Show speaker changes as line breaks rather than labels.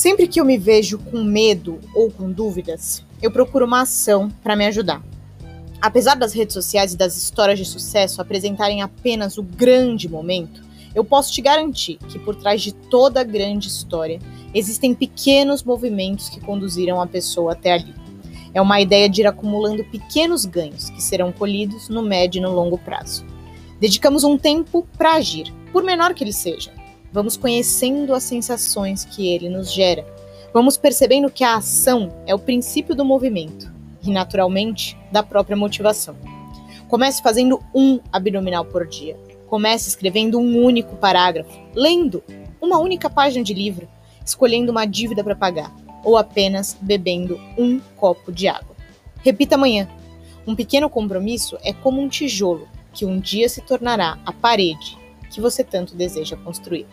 Sempre que eu me vejo com medo ou com dúvidas, eu procuro uma ação para me ajudar. Apesar das redes sociais e das histórias de sucesso apresentarem apenas o grande momento, eu posso te garantir que por trás de toda grande história existem pequenos movimentos que conduziram a pessoa até ali. É uma ideia de ir acumulando pequenos ganhos que serão colhidos no médio e no longo prazo. Dedicamos um tempo para agir, por menor que ele seja. Vamos conhecendo as sensações que ele nos gera. Vamos percebendo que a ação é o princípio do movimento e, naturalmente, da própria motivação. Comece fazendo um abdominal por dia. Comece escrevendo um único parágrafo, lendo uma única página de livro, escolhendo uma dívida para pagar ou apenas bebendo um copo de água. Repita amanhã. Um pequeno compromisso é como um tijolo que um dia se tornará a parede que você tanto deseja construir.